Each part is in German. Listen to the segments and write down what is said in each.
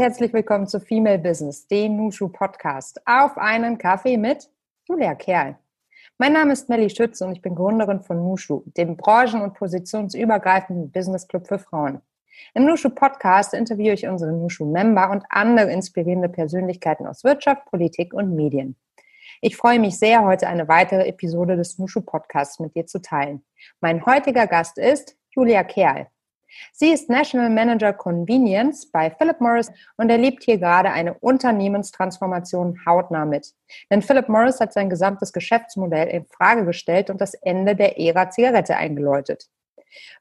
Herzlich willkommen zu Female Business, dem Nushu Podcast. Auf einen Kaffee mit Julia Kerl. Mein Name ist Melly Schütz und ich bin Gründerin von Nushu, dem branchen- und positionsübergreifenden Business Club für Frauen. Im Nushu Podcast interviewe ich unsere Nushu Member und andere inspirierende Persönlichkeiten aus Wirtschaft, Politik und Medien. Ich freue mich sehr, heute eine weitere Episode des Nushu Podcasts mit dir zu teilen. Mein heutiger Gast ist Julia Kerl. Sie ist National Manager Convenience bei Philip Morris und erlebt hier gerade eine Unternehmenstransformation hautnah mit. Denn Philip Morris hat sein gesamtes Geschäftsmodell in Frage gestellt und das Ende der Ära Zigarette eingeläutet.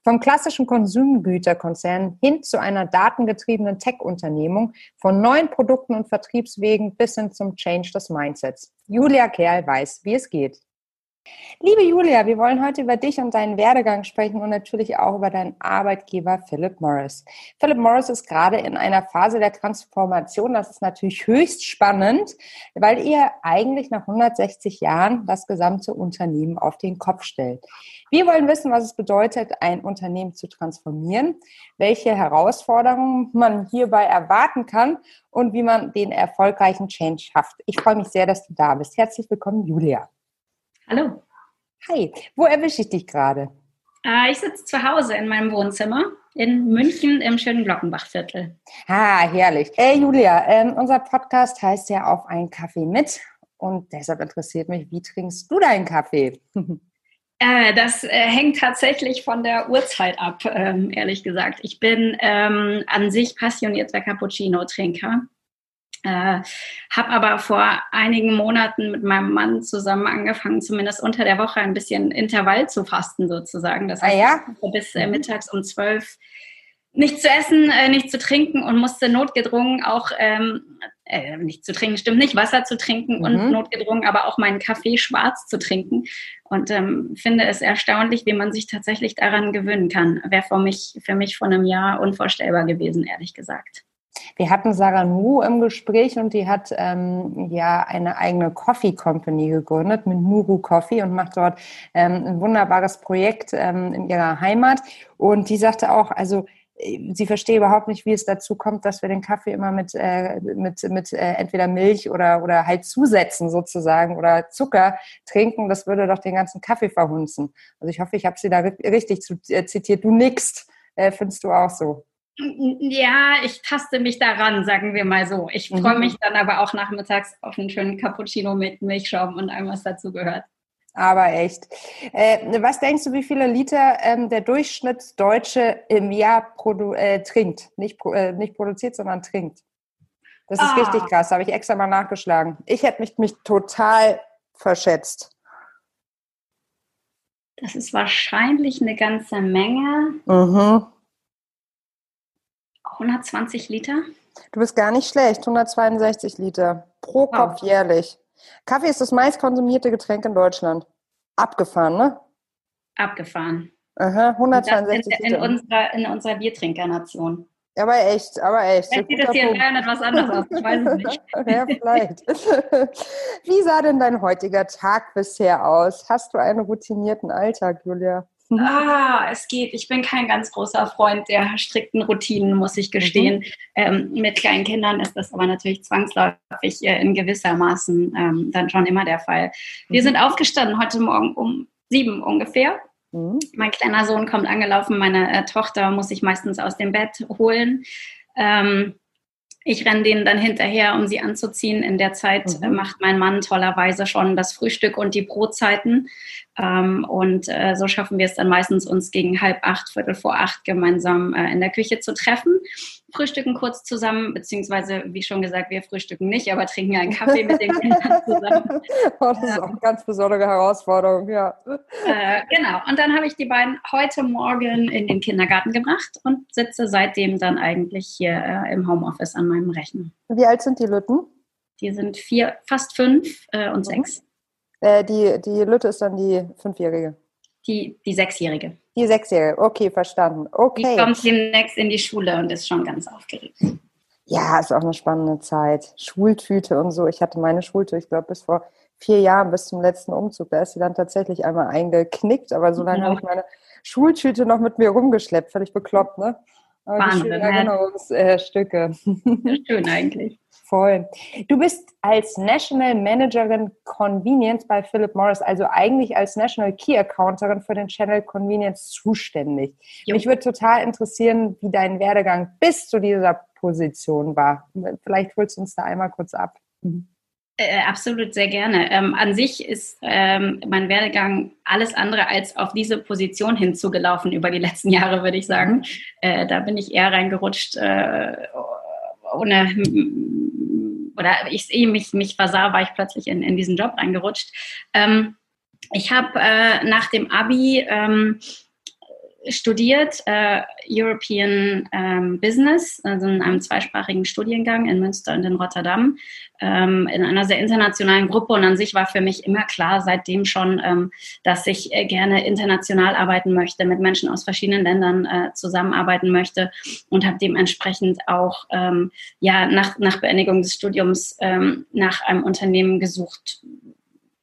Vom klassischen Konsumgüterkonzern hin zu einer datengetriebenen Tech-Unternehmung, von neuen Produkten und Vertriebswegen bis hin zum Change des Mindsets. Julia Kerl weiß, wie es geht. Liebe Julia, wir wollen heute über dich und deinen Werdegang sprechen und natürlich auch über deinen Arbeitgeber Philip Morris. Philip Morris ist gerade in einer Phase der Transformation. Das ist natürlich höchst spannend, weil ihr eigentlich nach 160 Jahren das gesamte Unternehmen auf den Kopf stellt. Wir wollen wissen, was es bedeutet, ein Unternehmen zu transformieren, welche Herausforderungen man hierbei erwarten kann und wie man den erfolgreichen Change schafft. Ich freue mich sehr, dass du da bist. Herzlich willkommen, Julia. Hallo. Hi, wo erwische ich dich gerade? Äh, ich sitze zu Hause in meinem Wohnzimmer in München im schönen Glockenbachviertel. Ah, herrlich. Hey Julia, ähm, unser Podcast heißt ja auf einen Kaffee mit und deshalb interessiert mich, wie trinkst du deinen Kaffee? Äh, das äh, hängt tatsächlich von der Uhrzeit ab, ähm, ehrlich gesagt. Ich bin ähm, an sich passionierter Cappuccino-Trinker. Äh, habe aber vor einigen Monaten mit meinem Mann zusammen angefangen, zumindest unter der Woche ein bisschen Intervall zu fasten sozusagen. Das heißt, ah, ja? bis äh, mittags um zwölf nichts zu essen, äh, nichts zu trinken und musste notgedrungen auch ähm, äh, nicht zu trinken, stimmt nicht, Wasser zu trinken mhm. und notgedrungen aber auch meinen Kaffee schwarz zu trinken. Und ähm, finde es erstaunlich, wie man sich tatsächlich daran gewöhnen kann. Wäre für mich, für mich vor einem Jahr unvorstellbar gewesen, ehrlich gesagt. Wir hatten Sarah Nu im Gespräch und die hat ähm, ja eine eigene Coffee Company gegründet mit Nuru Coffee und macht dort ähm, ein wunderbares Projekt ähm, in ihrer Heimat. Und die sagte auch, also äh, sie verstehe überhaupt nicht, wie es dazu kommt, dass wir den Kaffee immer mit, äh, mit, mit äh, entweder Milch oder, oder halt zusetzen sozusagen oder Zucker trinken. Das würde doch den ganzen Kaffee verhunzen. Also ich hoffe, ich habe sie da richtig zu, äh, zitiert. Du nix, äh, findest du auch so? Ja, ich taste mich daran, sagen wir mal so. Ich freue mhm. mich dann aber auch nachmittags auf einen schönen Cappuccino mit Milchschaum und allem, was dazu gehört. Aber echt. Äh, was denkst du, wie viele Liter ähm, der Durchschnittsdeutsche im Jahr äh, trinkt? Nicht, äh, nicht produziert, sondern trinkt. Das ist ah. richtig krass. Habe ich extra mal nachgeschlagen. Ich hätte mich, mich total verschätzt. Das ist wahrscheinlich eine ganze Menge. Mhm. 120 Liter. Du bist gar nicht schlecht. 162 Liter pro Kopf wow. jährlich. Kaffee ist das meistkonsumierte Getränk in Deutschland. Abgefahren, ne? Abgefahren. Aha, 162 in, in, Liter. Unserer, in unserer Biertrinkernation. Aber echt, aber echt. Vielleicht sieht das hier in Bayern etwas anders aus, ich weiß es nicht. ja, vielleicht. Wie sah denn dein heutiger Tag bisher aus? Hast du einen routinierten Alltag, Julia? Ah, es geht. Ich bin kein ganz großer Freund der strikten Routinen, muss ich gestehen. Mhm. Ähm, mit kleinen Kindern ist das aber natürlich zwangsläufig äh, in gewissermaßen ähm, dann schon immer der Fall. Wir mhm. sind aufgestanden heute Morgen um sieben ungefähr. Mhm. Mein kleiner Sohn kommt angelaufen, meine äh, Tochter muss ich meistens aus dem Bett holen. Ähm, ich renne denen dann hinterher, um sie anzuziehen. In der Zeit mhm. macht mein Mann tollerweise schon das Frühstück und die Brotzeiten. Ähm, und äh, so schaffen wir es dann meistens, uns gegen halb acht, Viertel vor acht gemeinsam äh, in der Küche zu treffen. Frühstücken kurz zusammen, beziehungsweise, wie schon gesagt, wir frühstücken nicht, aber trinken einen Kaffee mit den Kindern zusammen. oh, das ist auch eine ganz besondere Herausforderung, ja. Äh, genau. Und dann habe ich die beiden heute Morgen in den Kindergarten gebracht und sitze seitdem dann eigentlich hier äh, im Homeoffice an meinem Rechner. Wie alt sind die Lütten? Die sind vier, fast fünf äh, und mhm. sechs. Die, die Lütte ist dann die Fünfjährige. Die, die Sechsjährige. Die Sechsjährige, okay, verstanden. Okay. Die kommt demnächst in die Schule und ist schon ganz aufgeregt. Ja, ist auch eine spannende Zeit. Schultüte und so. Ich hatte meine Schultüte, ich glaube, bis vor vier Jahren, bis zum letzten Umzug. Da ist sie dann tatsächlich einmal eingeknickt, aber so lange ja. habe ich meine Schultüte noch mit mir rumgeschleppt. Völlig bekloppt, ne? Oh, Wahnsinn. Erinnerungsstücke. Schön eigentlich. Voll. Du bist als National Managerin Convenience bei Philip Morris, also eigentlich als National Key Accounterin für den Channel Convenience zuständig. Jo. Mich würde total interessieren, wie dein Werdegang bis zu dieser Position war. Vielleicht holst du uns da einmal kurz ab. Mhm. Äh, absolut sehr gerne. Ähm, an sich ist ähm, mein Werdegang alles andere als auf diese Position hinzugelaufen über die letzten Jahre, würde ich sagen. Äh, da bin ich eher reingerutscht, äh, ohne oder ich eh mich, mich versah, war ich plötzlich in, in diesen Job reingerutscht. Ähm, ich habe äh, nach dem Abi ähm, studiert äh, European ähm, Business, also in einem zweisprachigen Studiengang in Münster und in Rotterdam, ähm, in einer sehr internationalen Gruppe. Und an sich war für mich immer klar, seitdem schon, ähm, dass ich äh, gerne international arbeiten möchte, mit Menschen aus verschiedenen Ländern äh, zusammenarbeiten möchte und habe dementsprechend auch ähm, ja, nach, nach Beendigung des Studiums ähm, nach einem Unternehmen gesucht,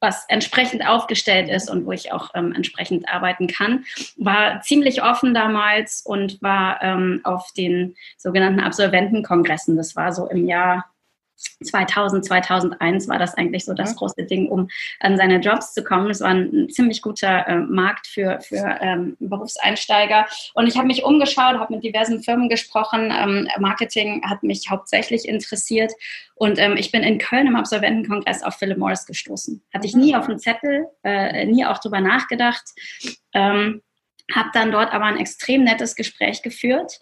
was entsprechend aufgestellt ist und wo ich auch ähm, entsprechend arbeiten kann. War ziemlich offen damals und war ähm, auf den sogenannten Absolventenkongressen. Das war so im Jahr 2000, 2001 war das eigentlich so das mhm. große Ding, um an seine Jobs zu kommen. Es war ein, ziemlich guter äh, Markt für, für ähm, Berufseinsteiger. Und ich habe mich umgeschaut, habe mit diversen Firmen gesprochen. Ähm, Marketing hat mich hauptsächlich interessiert. Und ähm, ich bin in Köln im Absolventenkongress auf Philip Morris gestoßen. Hatte ich nie mhm. auf dem Zettel, äh, nie auch drüber nachgedacht. Ähm, habe dann dort aber ein extrem nettes Gespräch geführt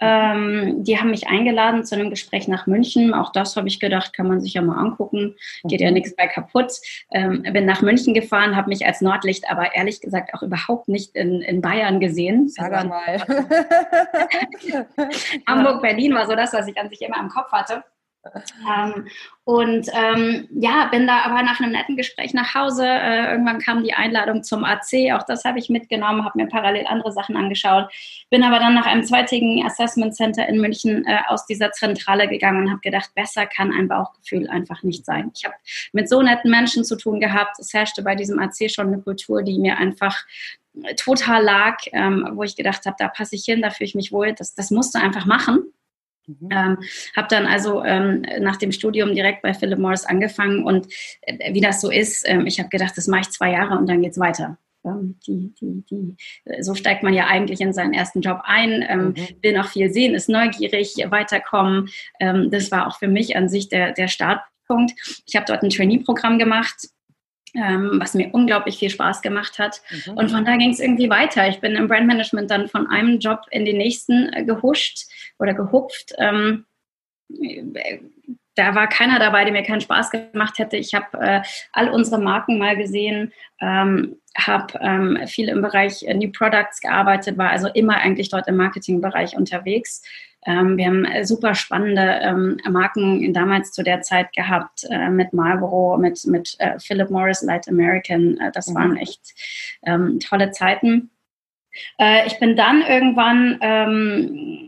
ähm, die haben mich eingeladen zu einem Gespräch nach München. Auch das habe ich gedacht, kann man sich ja mal angucken. Geht ja nichts bei kaputt. Ähm, bin nach München gefahren, habe mich als Nordlicht aber ehrlich gesagt auch überhaupt nicht in, in Bayern gesehen. Sag also, mal. Hamburg, Berlin war so das, was ich an sich immer im Kopf hatte. Ähm, und ähm, ja, bin da aber nach einem netten Gespräch nach Hause. Äh, irgendwann kam die Einladung zum AC, auch das habe ich mitgenommen, habe mir parallel andere Sachen angeschaut. Bin aber dann nach einem zweitägigen Assessment Center in München äh, aus dieser Zentrale gegangen und habe gedacht, besser kann ein Bauchgefühl einfach nicht sein. Ich habe mit so netten Menschen zu tun gehabt. Es herrschte bei diesem AC schon eine Kultur, die mir einfach äh, total lag, ähm, wo ich gedacht habe, da passe ich hin, da fühle ich mich wohl, das, das musst du einfach machen. Mhm. Ähm, habe dann also ähm, nach dem Studium direkt bei Philip Morris angefangen und äh, wie das so ist, ähm, ich habe gedacht, das mache ich zwei Jahre und dann geht's weiter. Ähm, die, die, die, so steigt man ja eigentlich in seinen ersten Job ein, ähm, mhm. will noch viel sehen, ist neugierig, weiterkommen. Ähm, das war auch für mich an sich der, der Startpunkt. Ich habe dort ein Trainee-Programm gemacht ähm, was mir unglaublich viel Spaß gemacht hat. Mhm. Und von da ging es irgendwie weiter. Ich bin im Brandmanagement dann von einem Job in den nächsten äh, gehuscht oder gehupft. Ähm, da war keiner dabei, der mir keinen Spaß gemacht hätte. Ich habe äh, all unsere Marken mal gesehen, ähm, habe ähm, viel im Bereich äh, New Products gearbeitet, war also immer eigentlich dort im Marketingbereich unterwegs. Ähm, wir haben äh, super spannende ähm, Marken damals zu der Zeit gehabt, äh, mit Marlboro, mit, mit äh, Philip Morris, Light American. Äh, das mhm. waren echt ähm, tolle Zeiten. Äh, ich bin dann irgendwann ähm,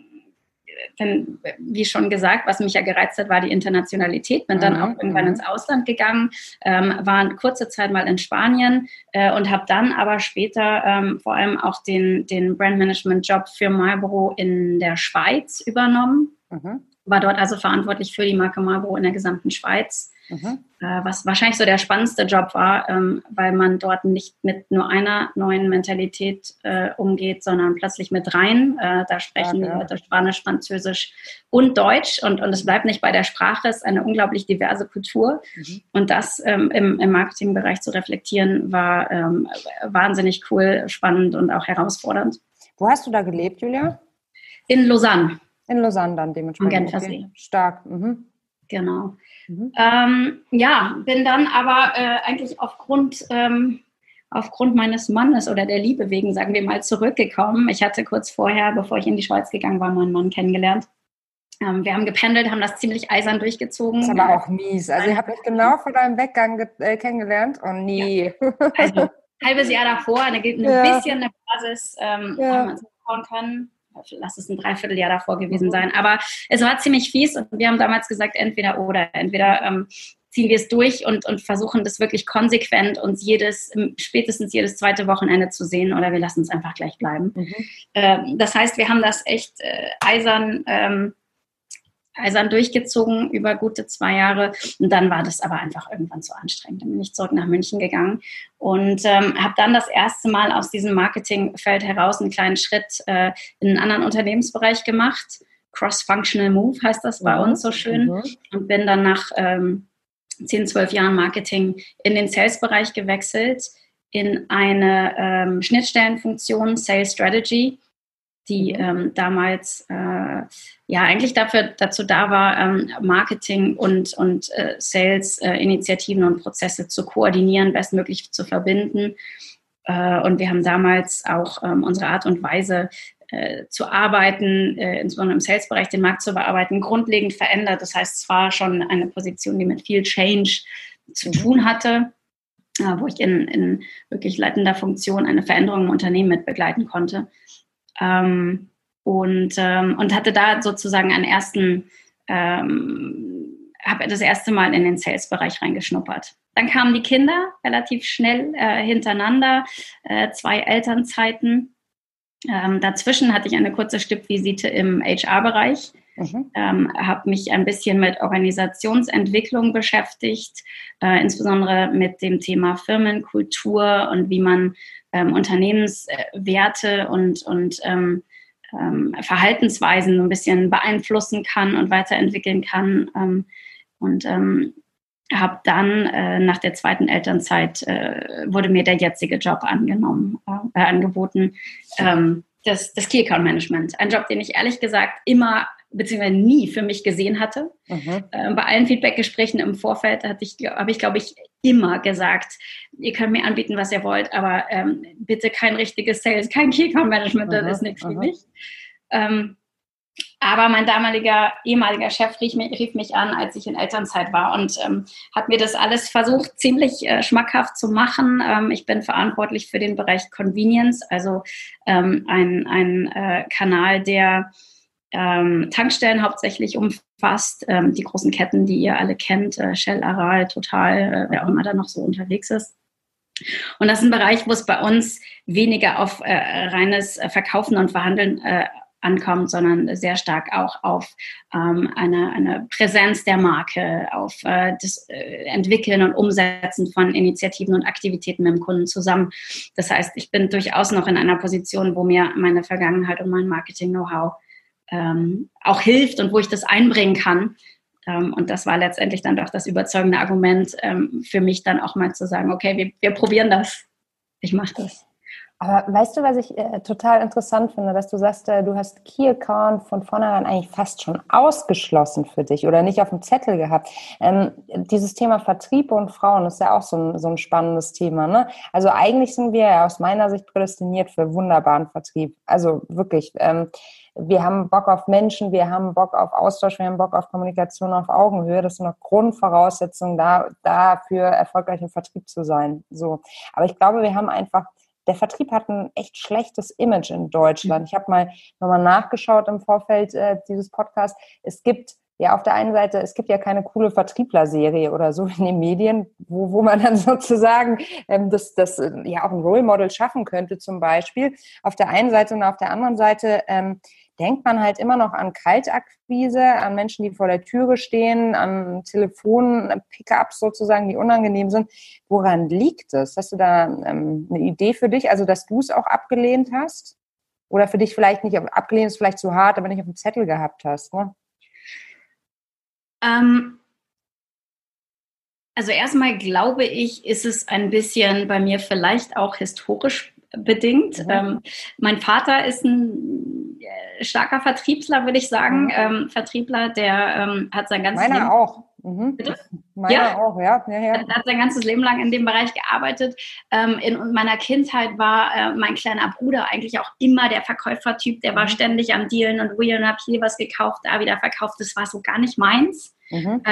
denn, wie schon gesagt, was mich ja gereizt hat, war die Internationalität. Bin dann mhm. auch irgendwann mhm. ins Ausland gegangen, ähm, war kurze Zeit mal in Spanien äh, und habe dann aber später ähm, vor allem auch den, den Brandmanagement-Job für Marlboro in der Schweiz übernommen. Mhm. War dort also verantwortlich für die Marke Marlboro in der gesamten Schweiz. Mhm. Äh, was wahrscheinlich so der spannendste Job war, ähm, weil man dort nicht mit nur einer neuen Mentalität äh, umgeht, sondern plötzlich mit dreien. Äh, da sprechen ja, die Leute Spanisch, Französisch und Deutsch und, und es bleibt nicht bei der Sprache, es ist eine unglaublich diverse Kultur. Mhm. Und das ähm, im, im Marketingbereich zu reflektieren, war ähm, wahnsinnig cool, spannend und auch herausfordernd. Wo hast du da gelebt, Julia? In Lausanne. In Lausanne dann dementsprechend. Okay. Stark. Mhm. Genau. Mhm. Ähm, ja, bin dann aber äh, eigentlich aufgrund, ähm, aufgrund meines Mannes oder der Liebe wegen, sagen wir mal, zurückgekommen. Ich hatte kurz vorher, bevor ich in die Schweiz gegangen war, meinen Mann kennengelernt. Ähm, wir haben gependelt, haben das ziemlich eisern durchgezogen. Das ist aber auch mies. Also, ihr habt mich genau vor deinem Weggang äh, kennengelernt und nie. Ja. Also, halbes Jahr davor, eine, eine ja. bisschen eine Basis ähm, ja. haben wir uns aufbauen können lass es ein Dreivierteljahr davor gewesen sein. Aber es war ziemlich fies und wir haben damals gesagt, entweder oder. Entweder ähm, ziehen wir es durch und, und versuchen das wirklich konsequent uns jedes, spätestens jedes zweite Wochenende zu sehen oder wir lassen es einfach gleich bleiben. Mhm. Ähm, das heißt, wir haben das echt äh, eisern, ähm, eisern durchgezogen über gute zwei Jahre und dann war das aber einfach irgendwann zu anstrengend. Dann bin ich zurück nach München gegangen und ähm, habe dann das erste Mal aus diesem Marketingfeld heraus einen kleinen Schritt äh, in einen anderen Unternehmensbereich gemacht. Cross-Functional Move heißt das bei mhm. uns so schön mhm. und bin dann nach ähm, 10, 12 Jahren Marketing in den Sales-Bereich gewechselt, in eine ähm, Schnittstellenfunktion Sales Strategy, die mhm. ähm, damals äh, ja eigentlich dafür, dazu da war, ähm, Marketing und, und äh, Sales-Initiativen äh, und Prozesse zu koordinieren, bestmöglich zu verbinden. Äh, und wir haben damals auch ähm, unsere Art und Weise, äh, zu arbeiten, äh, insbesondere im Sales-Bereich den Markt zu bearbeiten, grundlegend verändert. Das heißt, es war schon eine Position, die mit viel Change zu tun hatte, wo ich in, in wirklich leitender Funktion eine Veränderung im Unternehmen mit begleiten konnte. Ähm, und, ähm, und hatte da sozusagen einen ersten, ähm, habe das erste Mal in den Sales-Bereich reingeschnuppert. Dann kamen die Kinder relativ schnell äh, hintereinander, äh, zwei Elternzeiten ähm, dazwischen hatte ich eine kurze Stippvisite im HR-Bereich, mhm. ähm, habe mich ein bisschen mit Organisationsentwicklung beschäftigt, äh, insbesondere mit dem Thema Firmenkultur und wie man ähm, Unternehmenswerte und, und ähm, ähm, Verhaltensweisen ein bisschen beeinflussen kann und weiterentwickeln kann. Ähm, und habe dann äh, nach der zweiten Elternzeit äh, wurde mir der jetzige Job angenommen, äh, angeboten, ähm, das, das Key Account Management. Ein Job, den ich ehrlich gesagt immer beziehungsweise nie für mich gesehen hatte. Mhm. Äh, bei allen Feedbackgesprächen im Vorfeld hatte ich, habe ich, glaube ich, immer gesagt, ihr könnt mir anbieten, was ihr wollt, aber ähm, bitte kein richtiges Sales, kein Key Account Management, das ist nichts für mich. Ähm, aber mein damaliger ehemaliger Chef rief mich, rief mich, an, als ich in Elternzeit war und ähm, hat mir das alles versucht, ziemlich äh, schmackhaft zu machen. Ähm, ich bin verantwortlich für den Bereich Convenience, also ähm, ein, ein äh, Kanal, der ähm, Tankstellen hauptsächlich umfasst, ähm, die großen Ketten, die ihr alle kennt, äh, Shell, Aral, Total, äh, wer auch immer da noch so unterwegs ist. Und das ist ein Bereich, wo es bei uns weniger auf äh, reines Verkaufen und Verhandeln äh, ankommt, sondern sehr stark auch auf ähm, eine, eine Präsenz der Marke, auf äh, das äh, Entwickeln und Umsetzen von Initiativen und Aktivitäten mit dem Kunden zusammen. Das heißt, ich bin durchaus noch in einer Position, wo mir meine Vergangenheit und mein Marketing-Know-how ähm, auch hilft und wo ich das einbringen kann. Ähm, und das war letztendlich dann doch das überzeugende Argument ähm, für mich dann auch mal zu sagen, okay, wir, wir probieren das. Ich mache das. Aber weißt du, was ich äh, total interessant finde, dass du sagst, äh, du hast Key Account von vornherein eigentlich fast schon ausgeschlossen für dich oder nicht auf dem Zettel gehabt. Ähm, dieses Thema Vertrieb und Frauen ist ja auch so ein, so ein spannendes Thema. Ne? Also eigentlich sind wir ja aus meiner Sicht prädestiniert für wunderbaren Vertrieb. Also wirklich. Ähm, wir haben Bock auf Menschen, wir haben Bock auf Austausch, wir haben Bock auf Kommunikation auf Augenhöhe. Das sind noch Grundvoraussetzungen da, dafür erfolgreich im Vertrieb zu sein. So. Aber ich glaube, wir haben einfach der Vertrieb hat ein echt schlechtes Image in Deutschland. Ich habe mal nochmal nachgeschaut im Vorfeld äh, dieses Podcasts. Es gibt ja auf der einen Seite, es gibt ja keine coole Vertriebler-Serie oder so in den Medien, wo, wo man dann sozusagen ähm, das, das äh, ja auch ein Role Model schaffen könnte zum Beispiel. Auf der einen Seite und auf der anderen Seite ähm, denkt man halt immer noch an Kaltakquise, an Menschen, die vor der Türe stehen, an Telefon-Pickups sozusagen, die unangenehm sind. Woran liegt es? Hast du da ähm, eine Idee für dich, also dass du es auch abgelehnt hast? Oder für dich vielleicht nicht abgelehnt ist vielleicht zu hart, aber nicht auf dem Zettel gehabt hast? Ne? Ähm, also erstmal glaube ich, ist es ein bisschen bei mir vielleicht auch historisch bedingt. Mhm. Ähm, mein Vater ist ein starker Vertriebler, würde ich sagen. Mhm. Ähm, Vertriebler, der ähm, hat sein ganzes Meiner Leben auch. Mhm. Meiner ja. auch, ja. ja, ja. Er hat sein ganzes Leben lang in dem Bereich gearbeitet. Ähm, in meiner Kindheit war äh, mein kleiner Bruder eigentlich auch immer der Verkäufertyp. Der war mhm. ständig am Dealen und William hat hier was gekauft, da wieder verkauft. Das war so gar nicht meins. Mhm.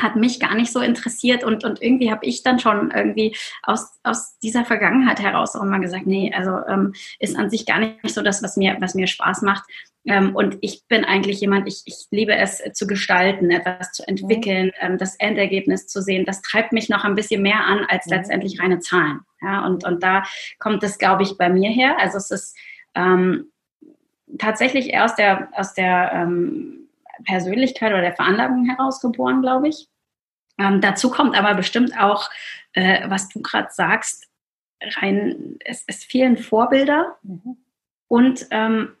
Hat mich gar nicht so interessiert und, und irgendwie habe ich dann schon irgendwie aus, aus dieser Vergangenheit heraus auch immer gesagt, nee, also ähm, ist an sich gar nicht so das, was mir, was mir Spaß macht. Ähm, und ich bin eigentlich jemand, ich, ich liebe es zu gestalten, etwas zu entwickeln, mhm. ähm, das Endergebnis zu sehen. Das treibt mich noch ein bisschen mehr an als mhm. letztendlich reine Zahlen. Ja, und, und da kommt es, glaube ich, bei mir her. Also es ist ähm, tatsächlich eher aus der, aus der ähm, Persönlichkeit oder der Veranlagung herausgeboren, glaube ich. Ähm, dazu kommt aber bestimmt auch, äh, was du gerade sagst, rein, es, es fehlen Vorbilder mhm. und ähm,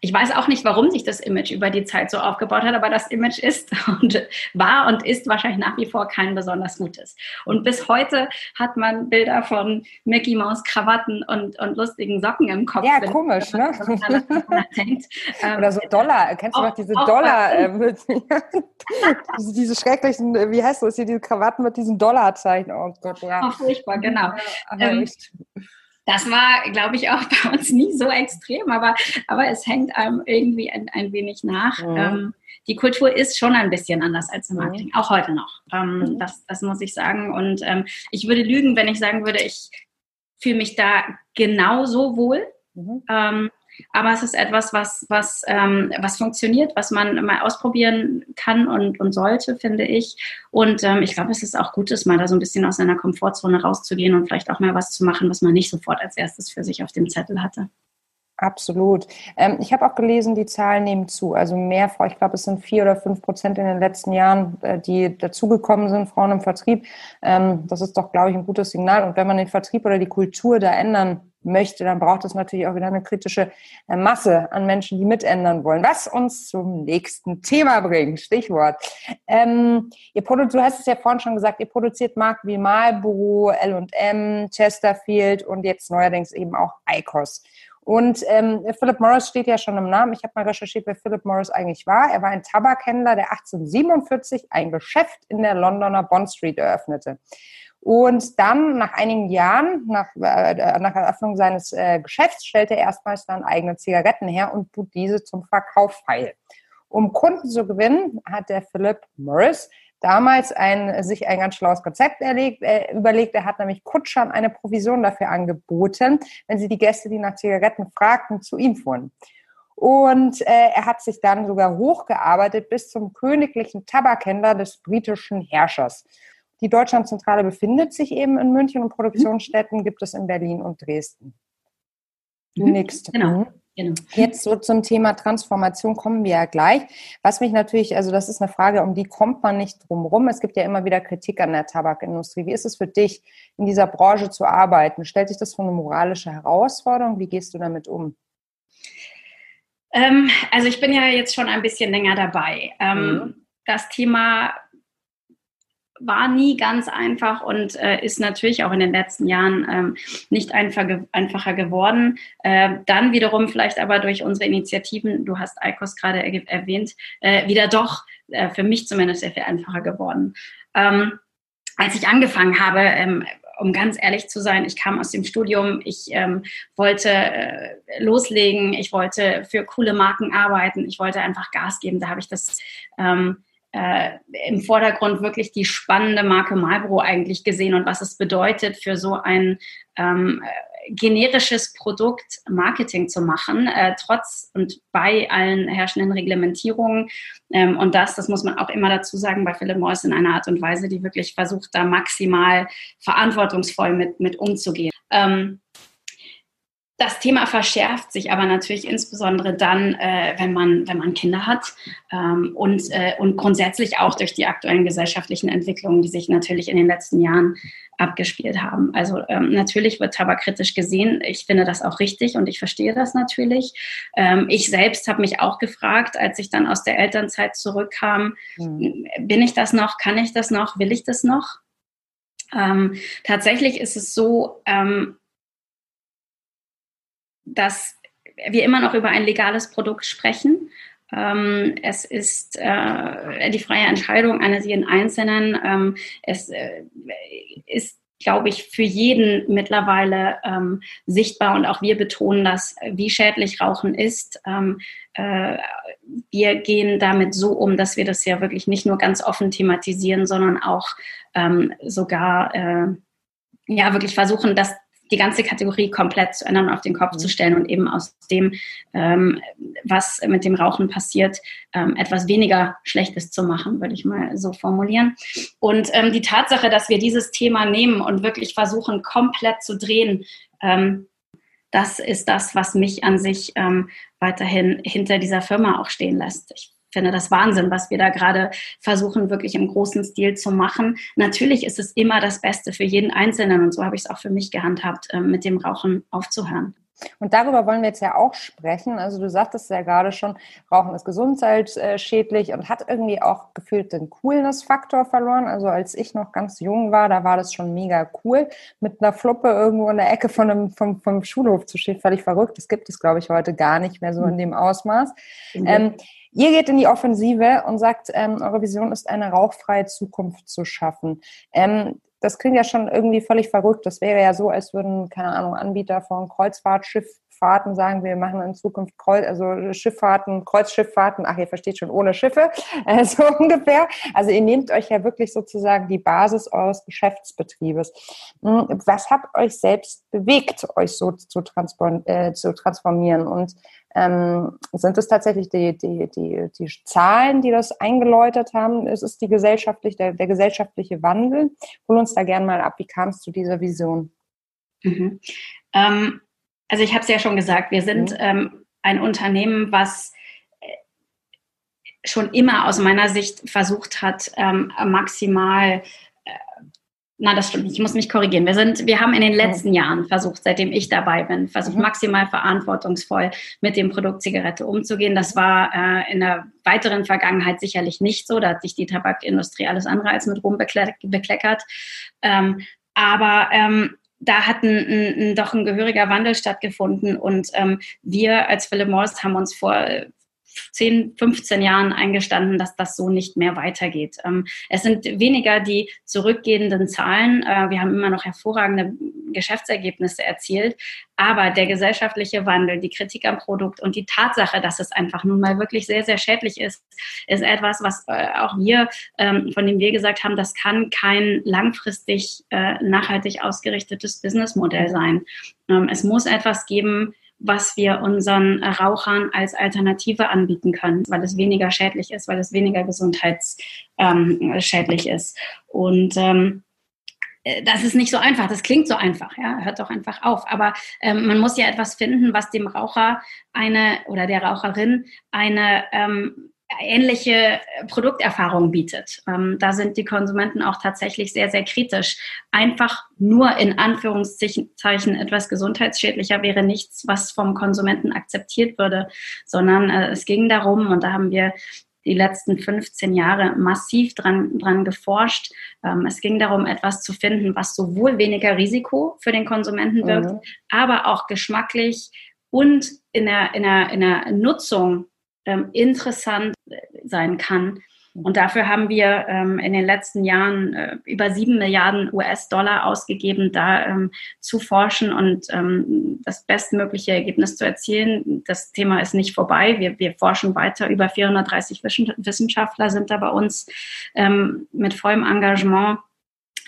ich weiß auch nicht, warum sich das Image über die Zeit so aufgebaut hat, aber das Image ist und war und ist wahrscheinlich nach wie vor kein besonders gutes. Und bis heute hat man Bilder von Mickey Mouse Krawatten und, und lustigen Socken im Kopf. Ja, komisch, ne? denkt. Oder ähm, so Dollar. Kennst du noch diese Dollar? Äh, diese, diese, schrecklichen, wie heißt das hier, diese Krawatten mit diesen Dollarzeichen? Oh Gott, ja. Oh, furchtbar, genau. Ja, ähm, das war, glaube ich, auch bei uns nie so extrem, aber, aber es hängt einem irgendwie ein, ein wenig nach. Mhm. Ähm, die Kultur ist schon ein bisschen anders als im mhm. Marketing, auch heute noch. Ähm, mhm. das, das muss ich sagen. Und ähm, ich würde lügen, wenn ich sagen würde, ich fühle mich da genauso wohl. Mhm. Ähm, aber es ist etwas, was, was, ähm, was funktioniert, was man mal ausprobieren kann und, und sollte, finde ich. Und ähm, ich glaube, es ist auch gut, mal da so ein bisschen aus seiner Komfortzone rauszugehen und vielleicht auch mal was zu machen, was man nicht sofort als erstes für sich auf dem Zettel hatte. Absolut. Ähm, ich habe auch gelesen, die Zahlen nehmen zu. Also mehr, ich glaube, es sind vier oder fünf Prozent in den letzten Jahren, äh, die dazugekommen sind, Frauen im Vertrieb. Ähm, das ist doch, glaube ich, ein gutes Signal. Und wenn man den Vertrieb oder die Kultur da ändern möchte, dann braucht es natürlich auch wieder eine kritische äh, Masse an Menschen, die mitändern wollen. Was uns zum nächsten Thema bringt. Stichwort. Ähm, ihr du hast es ja vorhin schon gesagt, ihr produziert Marken wie Marlboro, L&M, Chesterfield und jetzt neuerdings eben auch ICOS. Und ähm, Philip Morris steht ja schon im Namen. Ich habe mal recherchiert, wer Philip Morris eigentlich war. Er war ein Tabakhändler, der 1847 ein Geschäft in der Londoner Bond Street eröffnete. Und dann, nach einigen Jahren, nach, äh, nach Eröffnung seines äh, Geschäfts, stellte er erstmals dann eigene Zigaretten her und tut diese zum Verkauf feil. Um Kunden zu gewinnen, hat der Philip Morris damals ein, sich ein ganz schlaues Konzept erlegt, äh, überlegt. Er hat nämlich Kutschern eine Provision dafür angeboten, wenn sie die Gäste, die nach Zigaretten fragten, zu ihm fuhren. Und äh, er hat sich dann sogar hochgearbeitet bis zum königlichen Tabakhändler des britischen Herrschers. Die Deutschlandzentrale befindet sich eben in München und Produktionsstätten gibt es in Berlin und Dresden. Du mhm. nix. Genau. Mhm. Genau. Jetzt so zum Thema Transformation kommen wir ja gleich. Was mich natürlich, also das ist eine Frage, um die kommt man nicht drum rum. Es gibt ja immer wieder Kritik an der Tabakindustrie. Wie ist es für dich, in dieser Branche zu arbeiten? Stellt sich das für eine moralische Herausforderung? Wie gehst du damit um? Ähm, also ich bin ja jetzt schon ein bisschen länger dabei. Ähm, mhm. Das Thema war nie ganz einfach und äh, ist natürlich auch in den letzten Jahren ähm, nicht einfach, einfacher geworden. Äh, dann wiederum vielleicht aber durch unsere Initiativen, du hast ICOS gerade erwähnt, äh, wieder doch äh, für mich zumindest sehr viel einfacher geworden. Ähm, als ich angefangen habe, ähm, um ganz ehrlich zu sein, ich kam aus dem Studium, ich ähm, wollte äh, loslegen, ich wollte für coole Marken arbeiten, ich wollte einfach Gas geben. Da habe ich das ähm, äh, im Vordergrund wirklich die spannende Marke Marlboro eigentlich gesehen und was es bedeutet für so ein ähm, generisches Produkt Marketing zu machen, äh, trotz und bei allen herrschenden Reglementierungen. Ähm, und das, das muss man auch immer dazu sagen, bei Philip Morris in einer Art und Weise, die wirklich versucht, da maximal verantwortungsvoll mit, mit umzugehen. Ähm, das Thema verschärft sich aber natürlich insbesondere dann, äh, wenn, man, wenn man Kinder hat ähm, und, äh, und grundsätzlich auch durch die aktuellen gesellschaftlichen Entwicklungen, die sich natürlich in den letzten Jahren abgespielt haben. Also ähm, natürlich wird Tabak kritisch gesehen. Ich finde das auch richtig und ich verstehe das natürlich. Ähm, ich selbst habe mich auch gefragt, als ich dann aus der Elternzeit zurückkam, mhm. bin ich das noch, kann ich das noch, will ich das noch? Ähm, tatsächlich ist es so, ähm, dass wir immer noch über ein legales Produkt sprechen. Ähm, es ist äh, die freie Entscheidung eines jeden Einzelnen. Ähm, es äh, ist glaube ich, für jeden mittlerweile ähm, sichtbar und auch wir betonen das, wie schädlich Rauchen ist. Ähm, äh, wir gehen damit so um, dass wir das ja wirklich nicht nur ganz offen thematisieren, sondern auch ähm, sogar äh, ja wirklich versuchen, das die ganze Kategorie komplett zu ändern, auf den Kopf mhm. zu stellen und eben aus dem, ähm, was mit dem Rauchen passiert, ähm, etwas weniger Schlechtes zu machen, würde ich mal so formulieren. Und ähm, die Tatsache, dass wir dieses Thema nehmen und wirklich versuchen, komplett zu drehen, ähm, das ist das, was mich an sich ähm, weiterhin hinter dieser Firma auch stehen lässt. Ich finde das Wahnsinn, was wir da gerade versuchen, wirklich im großen Stil zu machen. Natürlich ist es immer das Beste für jeden Einzelnen und so habe ich es auch für mich gehandhabt, ähm, mit dem Rauchen aufzuhören. Und darüber wollen wir jetzt ja auch sprechen. Also du sagtest ja gerade schon, Rauchen ist gesundheitsschädlich und hat irgendwie auch gefühlt den Coolness-Faktor verloren. Also als ich noch ganz jung war, da war das schon mega cool, mit einer Fluppe irgendwo in der Ecke von einem, vom, vom Schulhof zu stehen. Völlig verrückt. Das gibt es, glaube ich, heute gar nicht mehr so in dem Ausmaß. Mhm. Ähm, Ihr geht in die Offensive und sagt, ähm, eure Vision ist, eine rauchfreie Zukunft zu schaffen. Ähm, das klingt ja schon irgendwie völlig verrückt. Das wäre ja so, als würden, keine Ahnung, Anbieter von Kreuzfahrtschifffahrten sagen, wir machen in Zukunft Kreuz, also Schifffahrten, Kreuzschifffahrten, ach, ihr versteht schon, ohne Schiffe, äh, so ungefähr. Also ihr nehmt euch ja wirklich sozusagen die Basis eures Geschäftsbetriebes. Hm, was hat euch selbst bewegt, euch so zu, transform äh, zu transformieren? Und ähm, sind es tatsächlich die, die, die, die Zahlen, die das eingeläutet haben? Es ist die gesellschaftlich, der, der gesellschaftliche Wandel. Hol uns da gerne mal ab, wie kam es zu dieser Vision? Mhm. Ähm, also ich habe es ja schon gesagt, wir sind mhm. ähm, ein Unternehmen, was äh, schon immer aus meiner Sicht versucht hat, ähm, maximal na, das stimmt nicht. Ich muss mich korrigieren. Wir sind, wir haben in den letzten Jahren versucht, seitdem ich dabei bin, versucht mhm. maximal verantwortungsvoll mit dem Produkt Zigarette umzugehen. Das war äh, in der weiteren Vergangenheit sicherlich nicht so. Da hat sich die Tabakindustrie alles andere als mit Ruhm bekleckert. Ähm, aber ähm, da hat ein, ein, doch ein gehöriger Wandel stattgefunden und ähm, wir als Philip Morris haben uns vor 10, 15 Jahren eingestanden, dass das so nicht mehr weitergeht. Ähm, es sind weniger die zurückgehenden Zahlen. Äh, wir haben immer noch hervorragende Geschäftsergebnisse erzielt. Aber der gesellschaftliche Wandel, die Kritik am Produkt und die Tatsache, dass es einfach nun mal wirklich sehr, sehr schädlich ist, ist etwas, was äh, auch wir, ähm, von dem wir gesagt haben, das kann kein langfristig äh, nachhaltig ausgerichtetes Businessmodell sein. Ähm, es muss etwas geben, was wir unseren Rauchern als Alternative anbieten können, weil es weniger schädlich ist, weil es weniger gesundheitsschädlich ähm, ist. Und ähm, äh, das ist nicht so einfach. Das klingt so einfach, ja. Hört doch einfach auf. Aber ähm, man muss ja etwas finden, was dem Raucher eine oder der Raucherin eine ähm, ähnliche Produkterfahrung bietet. Ähm, da sind die Konsumenten auch tatsächlich sehr, sehr kritisch. Einfach nur in Anführungszeichen etwas gesundheitsschädlicher wäre nichts, was vom Konsumenten akzeptiert würde, sondern äh, es ging darum, und da haben wir die letzten 15 Jahre massiv dran, dran geforscht. Ähm, es ging darum, etwas zu finden, was sowohl weniger Risiko für den Konsumenten wirkt, mhm. aber auch geschmacklich und in der, in der, in der Nutzung ähm, interessant sein kann. Und dafür haben wir ähm, in den letzten Jahren äh, über sieben Milliarden US-Dollar ausgegeben, da ähm, zu forschen und ähm, das bestmögliche Ergebnis zu erzielen. Das Thema ist nicht vorbei. Wir, wir forschen weiter. Über 430 Wissenschaftler sind da bei uns ähm, mit vollem Engagement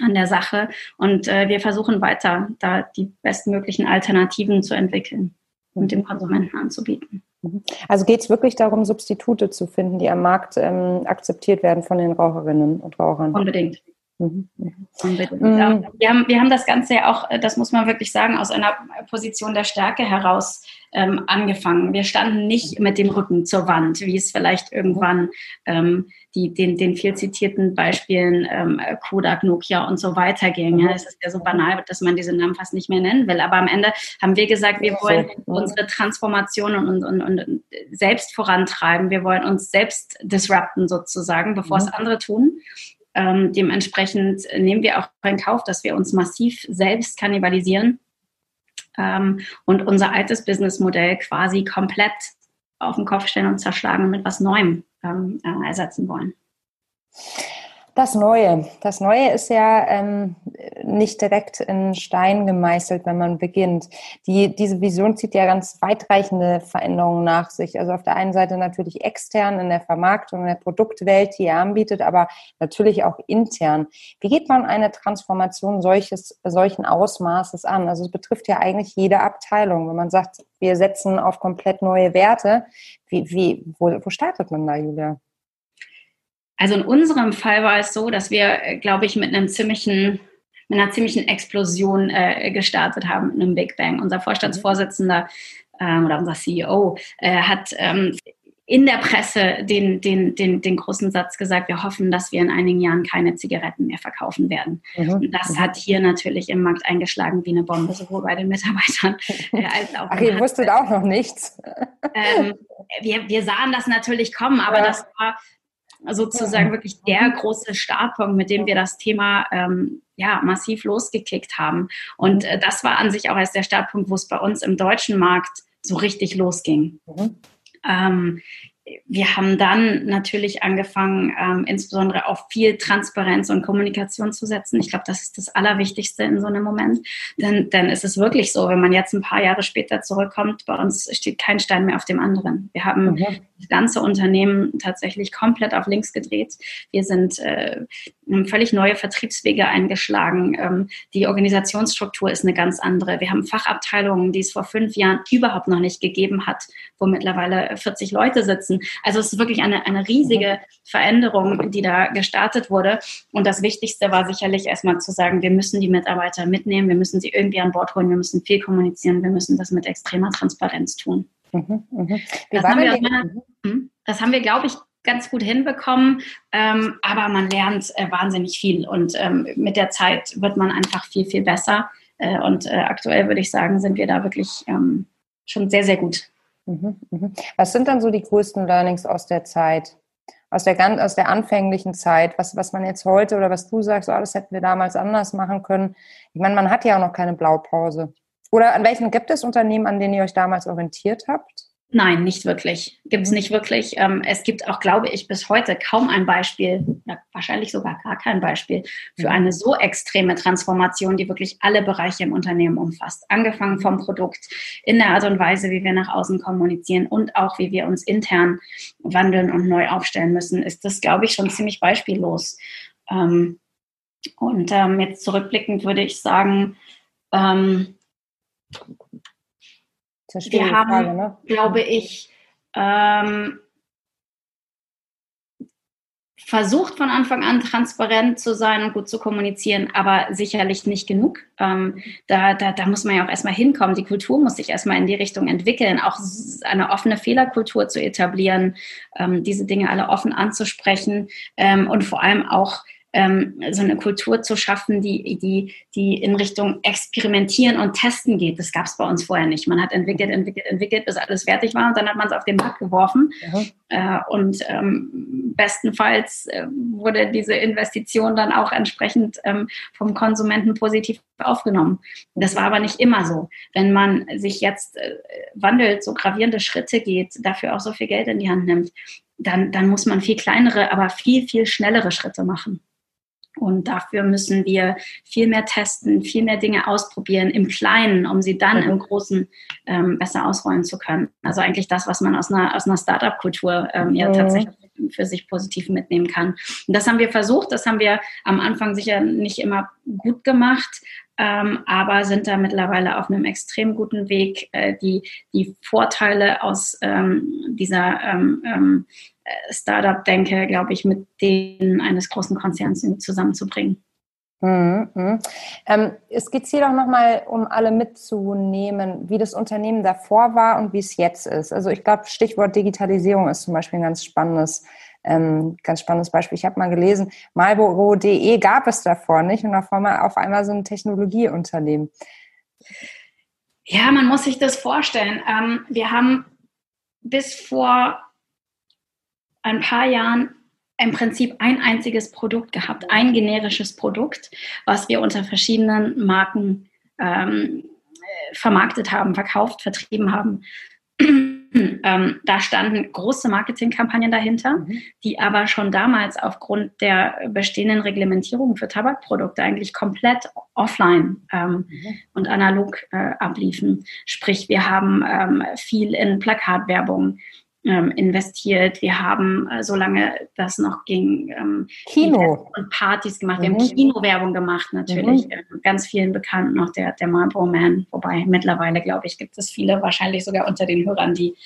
an der Sache. Und äh, wir versuchen weiter, da die bestmöglichen Alternativen zu entwickeln und dem Konsumenten anzubieten. Mhm. Also geht es wirklich darum, Substitute zu finden, die am Markt ähm, akzeptiert werden von den Raucherinnen und Rauchern? Unbedingt. Mhm. mhm. Mhm. Wir, haben, wir haben das Ganze ja auch, das muss man wirklich sagen, aus einer Position der Stärke heraus ähm, angefangen. Wir standen nicht mit dem Rücken zur Wand, wie es vielleicht irgendwann ähm, die, den, den viel zitierten Beispielen ähm, Kodak, Nokia und so weiter ging. Ja, es ist ja so banal, dass man diese Namen fast nicht mehr nennen will. Aber am Ende haben wir gesagt, wir wollen unsere Transformation und, und, und, und selbst vorantreiben. Wir wollen uns selbst disrupten sozusagen, bevor es mhm. andere tun. Ähm, dementsprechend nehmen wir auch in Kauf, dass wir uns massiv selbst kannibalisieren ähm, und unser altes Businessmodell quasi komplett auf den Kopf stellen und zerschlagen und mit was Neuem ähm, äh, ersetzen wollen. Das Neue. Das Neue ist ja ähm, nicht direkt in Stein gemeißelt, wenn man beginnt. Die, diese Vision zieht ja ganz weitreichende Veränderungen nach sich. Also auf der einen Seite natürlich extern in der Vermarktung, in der Produktwelt, die ihr anbietet, aber natürlich auch intern. Wie geht man eine Transformation solches, solchen Ausmaßes an? Also es betrifft ja eigentlich jede Abteilung. Wenn man sagt, wir setzen auf komplett neue Werte, wie, wie, wo, wo startet man da, Julia? Also in unserem Fall war es so, dass wir, äh, glaube ich, mit einem ziemlichen mit einer ziemlichen Explosion äh, gestartet haben, mit einem Big Bang. Unser Vorstandsvorsitzender ähm, oder unser CEO äh, hat ähm, in der Presse den, den, den, den großen Satz gesagt, wir hoffen, dass wir in einigen Jahren keine Zigaretten mehr verkaufen werden. Mhm. Und das mhm. hat hier natürlich im Markt eingeschlagen wie eine Bombe, sowohl bei den Mitarbeitern äh, als auch Ach, ihr wusstet auch noch nichts. Ähm, wir, wir sahen das natürlich kommen, aber ja. das war sozusagen wirklich der mhm. große Startpunkt, mit dem wir das Thema ähm, ja, massiv losgekickt haben. Und äh, das war an sich auch erst der Startpunkt, wo es bei uns im deutschen Markt so richtig losging. Mhm. Ähm, wir haben dann natürlich angefangen, ähm, insbesondere auf viel Transparenz und Kommunikation zu setzen. Ich glaube, das ist das Allerwichtigste in so einem Moment. Denn, denn es ist wirklich so, wenn man jetzt ein paar Jahre später zurückkommt, bei uns steht kein Stein mehr auf dem anderen. Wir haben mhm. das ganze Unternehmen tatsächlich komplett auf links gedreht. Wir sind äh, völlig neue Vertriebswege eingeschlagen. Ähm, die Organisationsstruktur ist eine ganz andere. Wir haben Fachabteilungen, die es vor fünf Jahren überhaupt noch nicht gegeben hat, wo mittlerweile 40 Leute sitzen. Also es ist wirklich eine, eine riesige Veränderung, die da gestartet wurde. Und das Wichtigste war sicherlich erstmal zu sagen, wir müssen die Mitarbeiter mitnehmen, wir müssen sie irgendwie an Bord holen, wir müssen viel kommunizieren, wir müssen das mit extremer Transparenz tun. Mhm, mh. das, haben wir meiner, hm? das haben wir, glaube ich, ganz gut hinbekommen, ähm, aber man lernt äh, wahnsinnig viel und ähm, mit der Zeit wird man einfach viel, viel besser. Äh, und äh, aktuell würde ich sagen, sind wir da wirklich ähm, schon sehr, sehr gut. Mhm, mhm. Was sind dann so die größten Learnings aus der Zeit? Aus der, aus der anfänglichen Zeit, was, was man jetzt heute oder was du sagst, oh, das hätten wir damals anders machen können. Ich meine, man hat ja auch noch keine Blaupause. Oder an welchen gibt es Unternehmen, an denen ihr euch damals orientiert habt? Nein, nicht wirklich. Gibt es nicht wirklich. Ähm, es gibt auch, glaube ich, bis heute kaum ein Beispiel, ja, wahrscheinlich sogar gar kein Beispiel für mhm. eine so extreme Transformation, die wirklich alle Bereiche im Unternehmen umfasst. Angefangen vom Produkt, in der Art und Weise, wie wir nach außen kommunizieren und auch wie wir uns intern wandeln und neu aufstellen müssen, ist das, glaube ich, schon ziemlich beispiellos. Ähm, und ähm, jetzt zurückblickend würde ich sagen, wir haben, Frage, ne? glaube ich, ähm, versucht von Anfang an transparent zu sein und gut zu kommunizieren, aber sicherlich nicht genug. Ähm, da, da, da muss man ja auch erstmal hinkommen. Die Kultur muss sich erstmal in die Richtung entwickeln, auch eine offene Fehlerkultur zu etablieren, ähm, diese Dinge alle offen anzusprechen ähm, und vor allem auch ähm, so eine Kultur zu schaffen, die, die, die in Richtung Experimentieren und Testen geht. Das gab es bei uns vorher nicht. Man hat entwickelt, entwickelt, entwickelt, bis alles fertig war und dann hat man es auf den Markt geworfen. Mhm. Äh, und ähm, bestenfalls äh, wurde diese Investition dann auch entsprechend ähm, vom Konsumenten positiv aufgenommen. Das war aber nicht immer so. Wenn man sich jetzt äh, wandelt, so gravierende Schritte geht, dafür auch so viel Geld in die Hand nimmt, dann, dann muss man viel kleinere, aber viel, viel schnellere Schritte machen. Und dafür müssen wir viel mehr testen, viel mehr Dinge ausprobieren im Kleinen, um sie dann im Großen ähm, besser ausrollen zu können. Also eigentlich das, was man aus einer, aus einer Startup-Kultur ähm, ja mhm. tatsächlich für sich positiv mitnehmen kann. Und das haben wir versucht. Das haben wir am Anfang sicher nicht immer gut gemacht, ähm, aber sind da mittlerweile auf einem extrem guten Weg, äh, die, die Vorteile aus ähm, dieser ähm, äh, Startup-Denke, glaube ich, mit denen eines großen Konzerns zusammenzubringen. Mhm, mhm. Ähm, skizziere doch nochmal, um alle mitzunehmen, wie das Unternehmen davor war und wie es jetzt ist. Also ich glaube, Stichwort Digitalisierung ist zum Beispiel ein ganz spannendes, ähm, ganz spannendes Beispiel. Ich habe mal gelesen, Marlboro.de gab es davor nicht und auf einmal, auf einmal so ein Technologieunternehmen. Ja, man muss sich das vorstellen. Ähm, wir haben bis vor ein paar Jahren im Prinzip ein einziges Produkt gehabt, ein generisches Produkt, was wir unter verschiedenen Marken ähm, vermarktet haben, verkauft, vertrieben haben. ähm, da standen große Marketingkampagnen dahinter, mhm. die aber schon damals aufgrund der bestehenden Reglementierung für Tabakprodukte eigentlich komplett offline ähm, mhm. und analog äh, abliefen. Sprich, wir haben ähm, viel in Plakatwerbung ähm, investiert. Wir haben, äh, solange das noch ging, ähm, Kino und Partys gemacht. Wir mhm. haben Kinowerbung gemacht, natürlich. Mhm. Äh, ganz vielen Bekannten noch der, der Marlboro Man. Wobei mittlerweile, glaube ich, gibt es viele, wahrscheinlich sogar unter den Hörern, die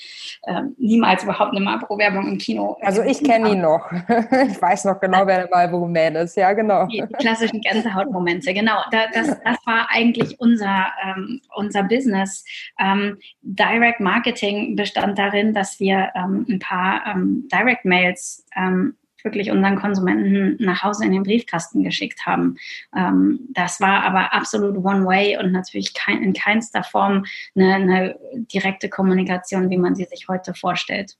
ähm, niemals überhaupt eine Marlboro-Werbung im Kino. Also ich kenne ihn noch. ich weiß noch genau, wer der Marlboro Man ist. Ja, genau. Die klassischen Gänsehautmomente, genau. Da, das, das war eigentlich unser, ähm, unser Business. Ähm, Direct Marketing bestand darin, dass wir ähm, ein paar ähm, Direct-Mails ähm, wirklich unseren Konsumenten nach Hause in den Briefkasten geschickt haben. Ähm, das war aber absolut One-Way und natürlich kein, in keinster Form eine, eine direkte Kommunikation, wie man sie sich heute vorstellt.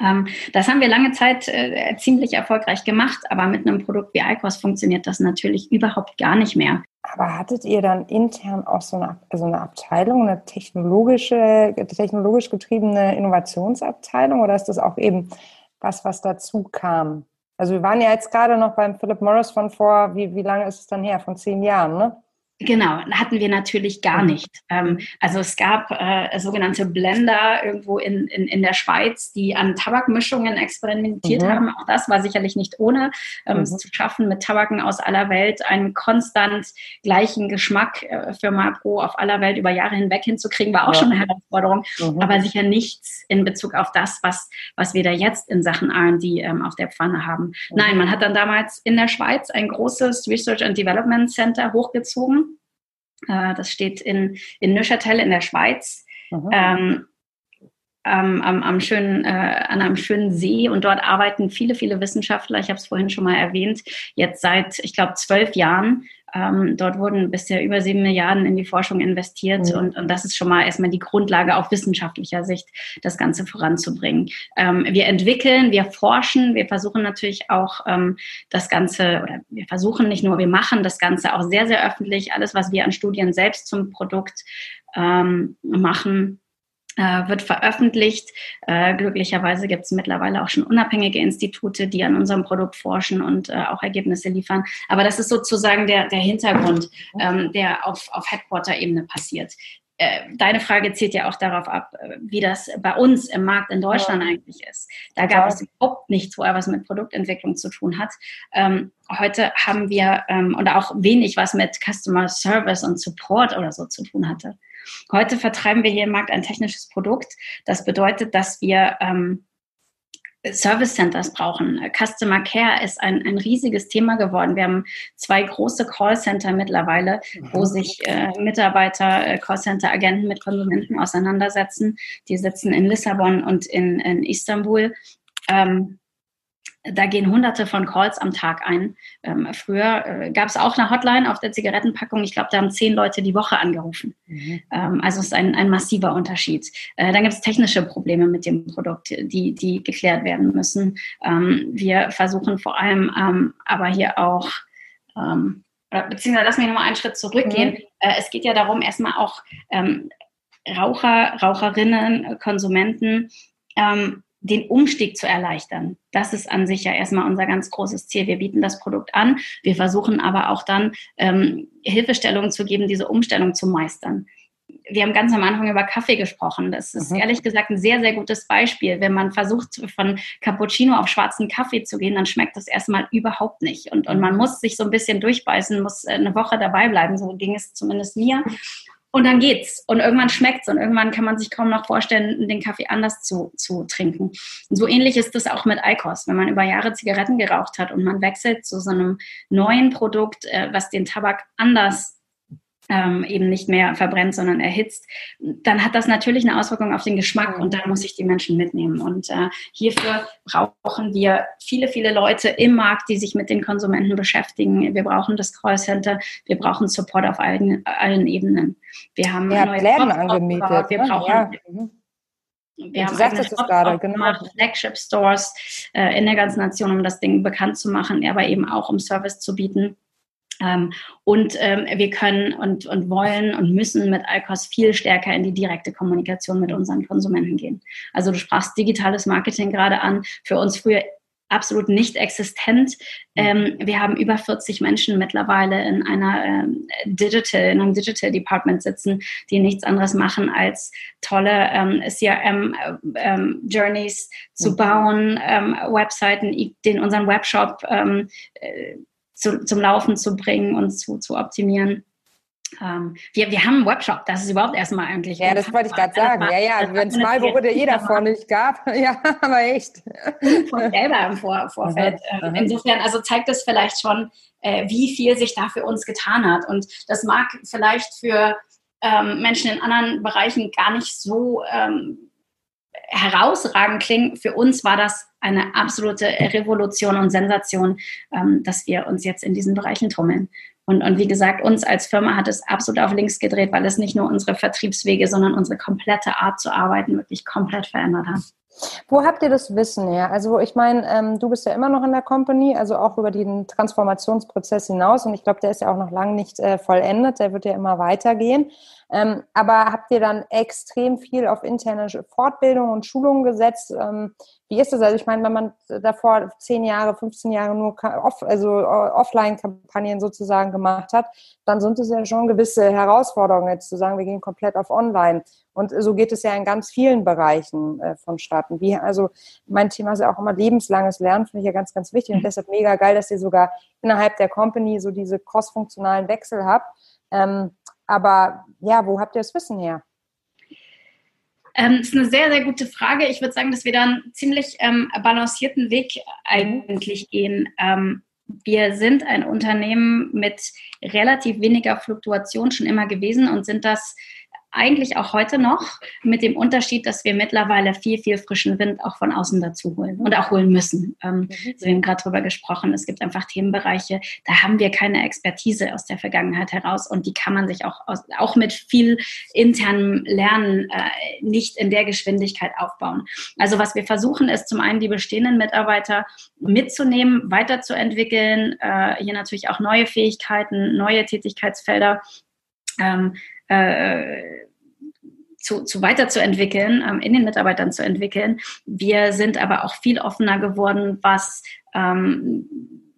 Ähm, das haben wir lange Zeit äh, ziemlich erfolgreich gemacht, aber mit einem Produkt wie ICOS funktioniert das natürlich überhaupt gar nicht mehr. Aber hattet ihr dann intern auch so eine, also eine Abteilung, eine technologische, technologisch getriebene Innovationsabteilung oder ist das auch eben was, was dazu kam? Also wir waren ja jetzt gerade noch beim Philip Morris von vor, wie, wie lange ist es dann her? Von zehn Jahren, ne? Genau, hatten wir natürlich gar mhm. nicht. Ähm, also es gab äh, sogenannte Blender irgendwo in, in, in der Schweiz, die an Tabakmischungen experimentiert mhm. haben. Auch das war sicherlich nicht ohne, ähm, mhm. es zu schaffen, mit Tabaken aus aller Welt einen konstant gleichen Geschmack äh, für Marlboro auf aller Welt über Jahre hinweg hinzukriegen, war auch ja. schon eine Herausforderung, mhm. aber sicher nichts in Bezug auf das, was, was wir da jetzt in Sachen R&D ähm, auf der Pfanne haben. Mhm. Nein, man hat dann damals in der Schweiz ein großes Research and Development Center hochgezogen äh, das steht in, in Neuchâtel in der Schweiz. Ähm, ähm, am, am schönen, äh, an einem schönen See und dort arbeiten viele, viele Wissenschaftler. Ich habe es vorhin schon mal erwähnt, jetzt seit, ich glaube, zwölf Jahren ähm, dort wurden bisher über sieben Milliarden in die Forschung investiert mhm. und, und das ist schon mal erstmal die Grundlage auf wissenschaftlicher Sicht, das Ganze voranzubringen. Ähm, wir entwickeln, wir forschen, wir versuchen natürlich auch ähm, das Ganze, oder wir versuchen nicht nur, wir machen das Ganze auch sehr, sehr öffentlich. Alles, was wir an Studien selbst zum Produkt ähm, machen, äh, wird veröffentlicht. Äh, glücklicherweise gibt es mittlerweile auch schon unabhängige Institute, die an unserem Produkt forschen und äh, auch Ergebnisse liefern. Aber das ist sozusagen der, der Hintergrund, ähm, der auf, auf Headquarter-Ebene passiert. Deine Frage zielt ja auch darauf ab, wie das bei uns im Markt in Deutschland ja. eigentlich ist. Da gab es überhaupt nichts, wo er was mit Produktentwicklung zu tun hat. Ähm, heute haben wir ähm, und auch wenig, was mit Customer Service und Support oder so zu tun hatte. Heute vertreiben wir hier im Markt ein technisches Produkt. Das bedeutet, dass wir ähm, Service Centers brauchen. Customer Care ist ein, ein riesiges Thema geworden. Wir haben zwei große Callcenter mittlerweile, wo mhm. sich äh, Mitarbeiter, äh, Callcenter-Agenten mit Konsumenten auseinandersetzen. Die sitzen in Lissabon und in, in Istanbul. Ähm, da gehen hunderte von Calls am Tag ein. Ähm, früher äh, gab es auch eine Hotline auf der Zigarettenpackung. Ich glaube, da haben zehn Leute die Woche angerufen. Mhm. Ähm, also es ist ein, ein massiver Unterschied. Äh, dann gibt es technische Probleme mit dem Produkt, die, die geklärt werden müssen. Ähm, wir versuchen vor allem ähm, aber hier auch, ähm, beziehungsweise lass mich nochmal einen Schritt zurückgehen. Mhm. Äh, es geht ja darum, erstmal auch ähm, Raucher, Raucherinnen, Konsumenten, ähm, den Umstieg zu erleichtern. Das ist an sich ja erstmal unser ganz großes Ziel. Wir bieten das Produkt an, wir versuchen aber auch dann ähm, Hilfestellungen zu geben, diese Umstellung zu meistern. Wir haben ganz am Anfang über Kaffee gesprochen. Das ist mhm. ehrlich gesagt ein sehr, sehr gutes Beispiel. Wenn man versucht, von Cappuccino auf schwarzen Kaffee zu gehen, dann schmeckt das erstmal überhaupt nicht. Und, und man muss sich so ein bisschen durchbeißen, muss eine Woche dabei bleiben. So ging es zumindest mir. Und dann geht's. Und irgendwann schmeckt's. Und irgendwann kann man sich kaum noch vorstellen, den Kaffee anders zu, zu trinken. Und so ähnlich ist es auch mit Eikos. Wenn man über Jahre Zigaretten geraucht hat und man wechselt zu so einem neuen Produkt, äh, was den Tabak anders ähm, eben nicht mehr verbrennt, sondern erhitzt, dann hat das natürlich eine Auswirkung auf den Geschmack und da muss ich die Menschen mitnehmen. Und äh, hierfür brauchen wir viele, viele Leute im Markt, die sich mit den Konsumenten beschäftigen. Wir brauchen das Callcenter, wir brauchen Support auf allen, allen Ebenen. Wir haben ja, neue Läden angemietet. Wir ne? brauchen ja. Mhm. Wir haben sagtest es gerade, genau. Flagship Stores äh, in der ganzen Nation, um das Ding bekannt zu machen, aber eben auch um Service zu bieten und ähm, wir können und, und wollen und müssen mit Alcos viel stärker in die direkte Kommunikation mit unseren Konsumenten gehen. Also du sprachst digitales Marketing gerade an. Für uns früher absolut nicht existent. Ähm, wir haben über 40 Menschen mittlerweile in einer ähm, Digital, in einem Digital Department sitzen, die nichts anderes machen, als tolle ähm, CRM ähm, Journeys zu mhm. bauen, ähm, Webseiten, den unseren Webshop ähm, äh, zu, zum Laufen zu bringen und zu, zu optimieren. Ähm, wir, wir haben einen Webshop, das ist überhaupt erstmal eigentlich. Ja, das wollte ich gerade sagen. Ja, ja, wenn es mal wurde eh davon nicht gab. Ja, aber echt. Von selber im Vor Vorfeld. Aha, ähm. Insofern, also zeigt das vielleicht schon, äh, wie viel sich da für uns getan hat. Und das mag vielleicht für ähm, Menschen in anderen Bereichen gar nicht so ähm, herausragend klingen. Für uns war das eine absolute Revolution und Sensation, ähm, dass wir uns jetzt in diesen Bereichen tummeln. Und, und wie gesagt, uns als Firma hat es absolut auf links gedreht, weil es nicht nur unsere Vertriebswege, sondern unsere komplette Art zu arbeiten wirklich komplett verändert hat. Wo habt ihr das Wissen her? Also ich meine, ähm, du bist ja immer noch in der Company, also auch über den Transformationsprozess hinaus und ich glaube, der ist ja auch noch lange nicht äh, vollendet, der wird ja immer weitergehen. Ähm, aber habt ihr dann extrem viel auf interne Fortbildung und Schulungen gesetzt? Ähm, wie ist das? Also ich meine, wenn man davor zehn Jahre, 15 Jahre nur off, also Offline-Kampagnen sozusagen gemacht hat, dann sind es ja schon gewisse Herausforderungen, jetzt zu sagen, wir gehen komplett auf Online. Und so geht es ja in ganz vielen Bereichen äh, vonstatten. Wie, also mein Thema ist ja auch immer lebenslanges Lernen, finde ich ja ganz, ganz wichtig. Und deshalb mega geil, dass ihr sogar innerhalb der Company so diese cross-funktionalen Wechsel habt. Ähm, aber ja, wo habt ihr das Wissen her? Ähm, das ist eine sehr, sehr gute Frage. Ich würde sagen, dass wir da einen ziemlich ähm, balancierten Weg eigentlich gehen. Ähm, wir sind ein Unternehmen mit relativ weniger Fluktuation schon immer gewesen und sind das eigentlich auch heute noch, mit dem Unterschied, dass wir mittlerweile viel, viel frischen Wind auch von außen dazu holen und auch holen müssen. Ähm, mhm. wir haben gerade drüber gesprochen, es gibt einfach Themenbereiche, da haben wir keine Expertise aus der Vergangenheit heraus und die kann man sich auch, aus, auch mit viel internem Lernen äh, nicht in der Geschwindigkeit aufbauen. Also was wir versuchen, ist zum einen die bestehenden Mitarbeiter mitzunehmen, weiterzuentwickeln, äh, hier natürlich auch neue Fähigkeiten, neue Tätigkeitsfelder ähm, äh, zu, zu weiterzuentwickeln, ähm, in den Mitarbeitern zu entwickeln. Wir sind aber auch viel offener geworden, was ähm,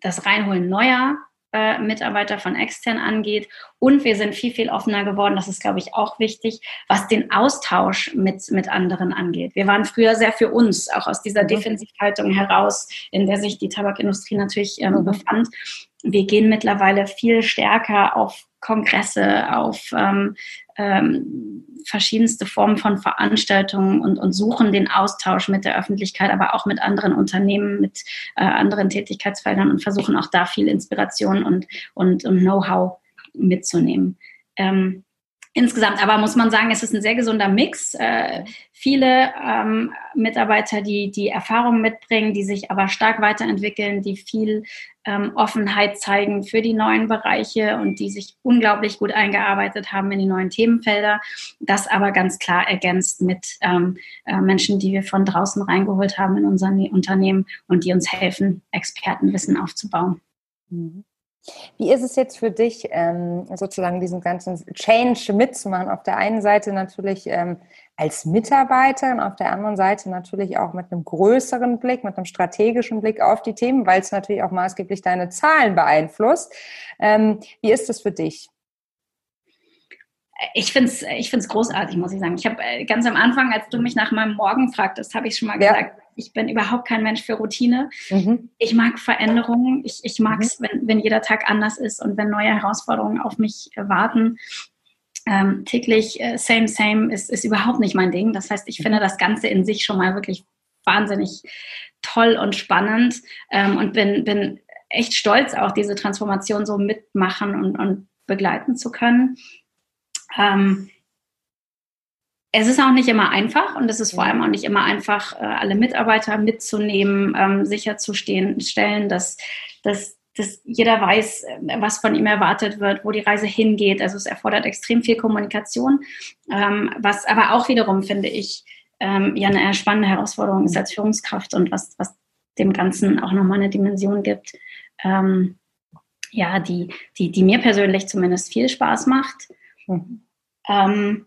das Reinholen neuer äh, Mitarbeiter von extern angeht. Und wir sind viel, viel offener geworden, das ist, glaube ich, auch wichtig, was den Austausch mit, mit anderen angeht. Wir waren früher sehr für uns, auch aus dieser mhm. Defensivhaltung heraus, in der sich die Tabakindustrie natürlich ähm, mhm. befand. Wir gehen mittlerweile viel stärker auf Kongresse, auf ähm, ähm, verschiedenste Formen von Veranstaltungen und, und suchen den Austausch mit der Öffentlichkeit, aber auch mit anderen Unternehmen, mit äh, anderen Tätigkeitsfeldern und versuchen auch da viel Inspiration und, und, und Know-how mitzunehmen. Ähm, insgesamt aber muss man sagen, es ist ein sehr gesunder Mix. Äh, viele ähm, Mitarbeiter, die die Erfahrung mitbringen, die sich aber stark weiterentwickeln, die viel ähm, Offenheit zeigen für die neuen Bereiche und die sich unglaublich gut eingearbeitet haben in die neuen Themenfelder. Das aber ganz klar ergänzt mit ähm, äh, Menschen, die wir von draußen reingeholt haben in unser Unternehmen und die uns helfen, Expertenwissen aufzubauen. Mhm. Wie ist es jetzt für dich, ähm, sozusagen diesen ganzen Change mitzumachen? Auf der einen Seite natürlich ähm, als Mitarbeiterin, auf der anderen Seite natürlich auch mit einem größeren Blick, mit einem strategischen Blick auf die Themen, weil es natürlich auch maßgeblich deine Zahlen beeinflusst. Ähm, wie ist das für dich? Ich finde es ich find's großartig, muss ich sagen. Ich habe äh, ganz am Anfang, als du mich nach meinem Morgen fragtest, habe ich schon mal ja. gesagt, ich bin überhaupt kein Mensch für Routine. Mhm. Ich mag Veränderungen. Ich, ich mag es, mhm. wenn, wenn jeder Tag anders ist und wenn neue Herausforderungen auf mich warten. Ähm, täglich äh, same, same ist, ist überhaupt nicht mein Ding. Das heißt, ich finde das Ganze in sich schon mal wirklich wahnsinnig toll und spannend ähm, und bin, bin echt stolz, auch diese Transformation so mitmachen und, und begleiten zu können. Ähm, es ist auch nicht immer einfach und es ist vor allem auch nicht immer einfach, äh, alle Mitarbeiter mitzunehmen, ähm, sicherzustellen, stellen, dass, dass, dass jeder weiß, äh, was von ihm erwartet wird, wo die Reise hingeht. Also es erfordert extrem viel Kommunikation, ähm, was aber auch wiederum, finde ich, ähm, ja eine spannende Herausforderung ist als Führungskraft und was, was dem Ganzen auch nochmal eine Dimension gibt ja, die, die, die mir persönlich zumindest viel Spaß macht. Mhm.